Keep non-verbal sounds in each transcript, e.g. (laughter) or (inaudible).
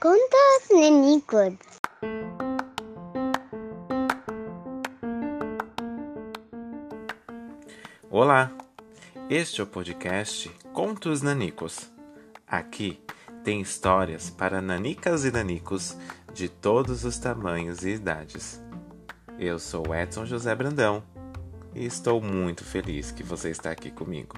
Contos nanicos. Olá, este é o podcast Contos Nanicos. Aqui tem histórias para nanicas e nanicos de todos os tamanhos e idades. Eu sou Edson José Brandão e estou muito feliz que você está aqui comigo.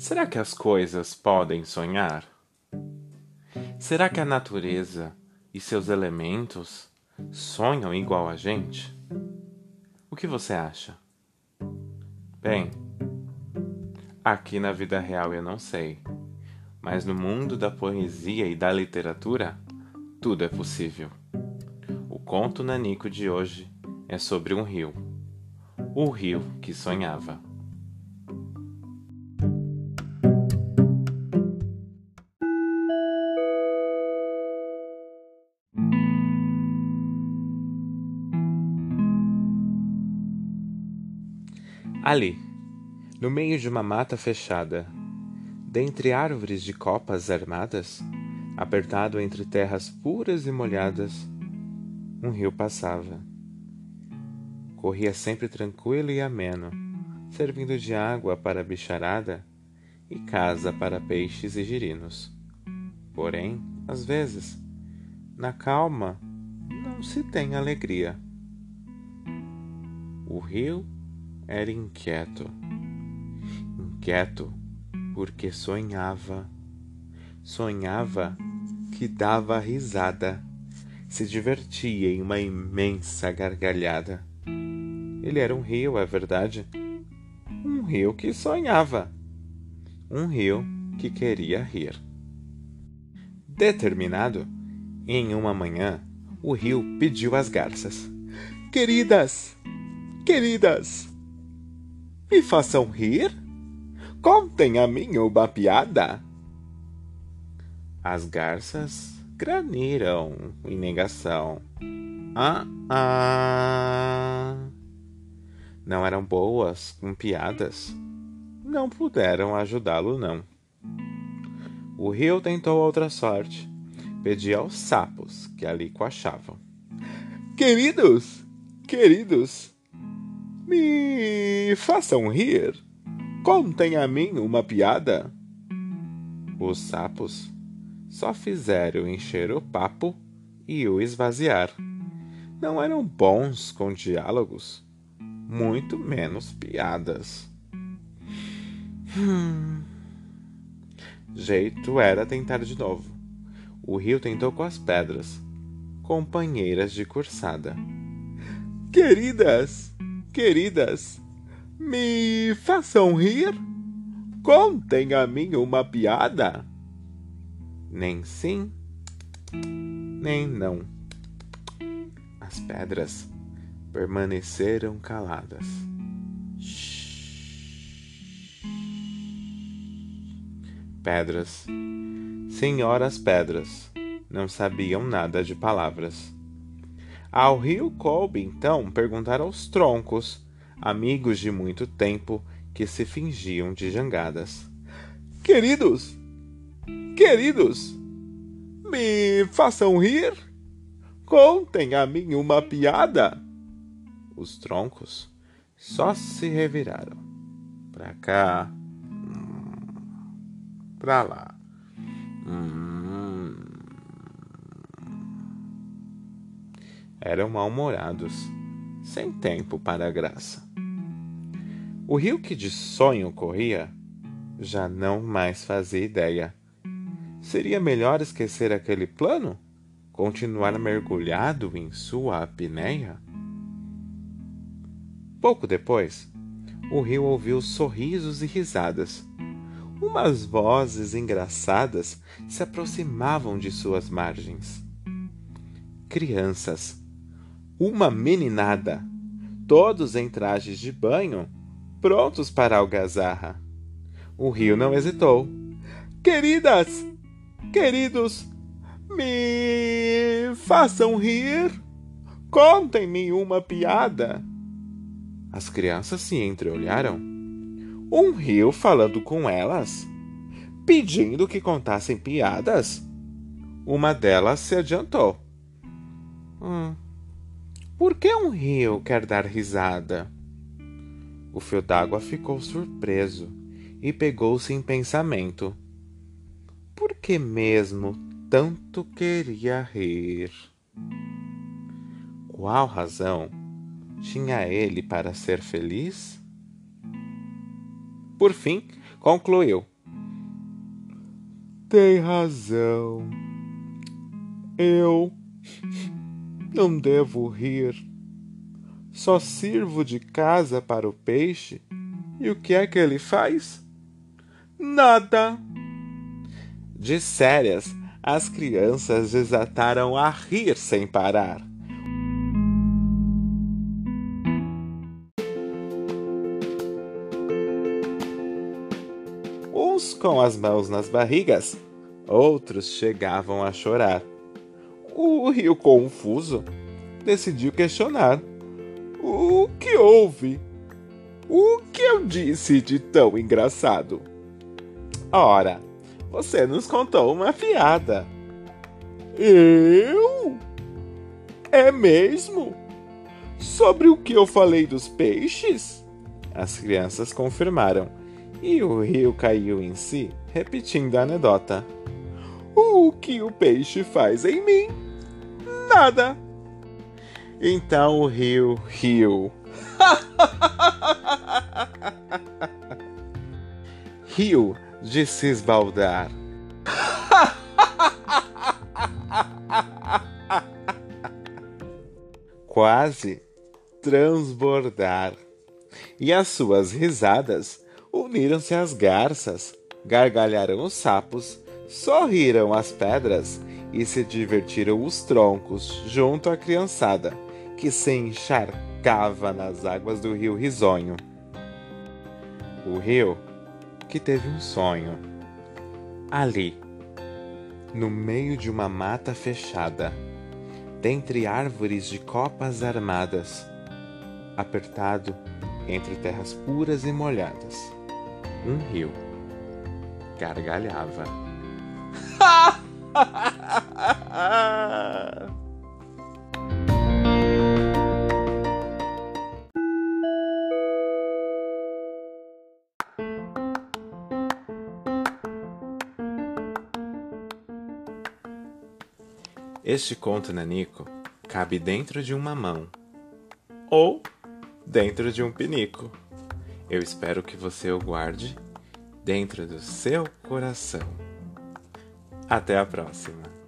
Será que as coisas podem sonhar? Será que a natureza e seus elementos sonham igual a gente? O que você acha? Bem, aqui na vida real eu não sei, mas no mundo da poesia e da literatura, tudo é possível. O conto nanico de hoje é sobre um rio. O rio que sonhava. Ali, no meio de uma mata fechada, dentre árvores de copas armadas, apertado entre terras puras e molhadas, um rio passava. Corria sempre tranquilo e ameno, servindo de água para a bicharada e casa para peixes e girinos. Porém, às vezes, na calma, não se tem alegria. O rio era inquieto. Inquieto porque sonhava. Sonhava que dava risada, se divertia em uma imensa gargalhada. Ele era um rio, é verdade. Um rio que sonhava. Um rio que queria rir. Determinado, em uma manhã, o rio pediu às garças: Queridas, queridas, me façam rir? Contem a mim uma piada. As garças graniram em negação. Ah, ah. Não eram boas com piadas. Não puderam ajudá-lo, não. O rio tentou outra sorte. Pedia aos sapos que ali coachavam. Queridos, queridos, me façam rir. Contem a mim uma piada. Os sapos só fizeram encher o papo e o esvaziar. Não eram bons com diálogos, muito menos piadas. Hum. Jeito era tentar de novo. O rio tentou com as pedras, companheiras de cursada. Queridas, queridas, me façam rir? Contem a mim uma piada? Nem sim, nem não. As pedras permaneceram caladas. Pedras, senhoras pedras, não sabiam nada de palavras. Ao rio coube, então, perguntar aos troncos, amigos de muito tempo, que se fingiam de jangadas. Queridos, queridos, me façam rir? Contem a mim uma piada? Os troncos só se reviraram. Pra cá, pra lá. Hum. Eram mal-humorados, sem tempo para a graça. O rio que de sonho corria já não mais fazia ideia. Seria melhor esquecer aquele plano? Continuar mergulhado em sua apneia? Pouco depois, o rio ouviu sorrisos e risadas. Umas vozes engraçadas se aproximavam de suas margens. Crianças uma meninada, todos em trajes de banho, prontos para a algazarra. O rio não hesitou. Queridas, queridos, me façam rir. Contem-me uma piada. As crianças se entreolharam. Um rio falando com elas, pedindo que contassem piadas. Uma delas se adiantou. Hum, por que um rio quer dar risada? O fio d'água ficou surpreso e pegou-se em pensamento. Por que mesmo tanto queria rir? Qual razão tinha ele para ser feliz? Por fim, concluiu: Tem razão. Eu não devo rir. Só sirvo de casa para o peixe. E o que é que ele faz? Nada. De sérias, as crianças desataram a rir sem parar. Uns com as mãos nas barrigas, outros chegavam a chorar. O rio confuso decidiu questionar. O que houve? O que eu disse de tão engraçado? Ora, você nos contou uma piada. Eu? É mesmo? Sobre o que eu falei dos peixes? As crianças confirmaram e o rio caiu em si, repetindo a anedota. O que o peixe faz em mim? Nada. Então o rio riu. (laughs) riu de se esbaldar. (laughs) Quase transbordar. E as suas risadas uniram-se às garças, gargalharam os sapos, sorriram as pedras e se divertiram os troncos junto à criançada que se encharcava nas águas do rio Risonho. O rio que teve um sonho. Ali, no meio de uma mata fechada, dentre árvores de copas armadas, apertado entre terras puras e molhadas, um rio gargalhava. (laughs) Este conto nanico cabe dentro de uma mão ou dentro de um pinico. Eu espero que você o guarde dentro do seu coração. Até a próxima!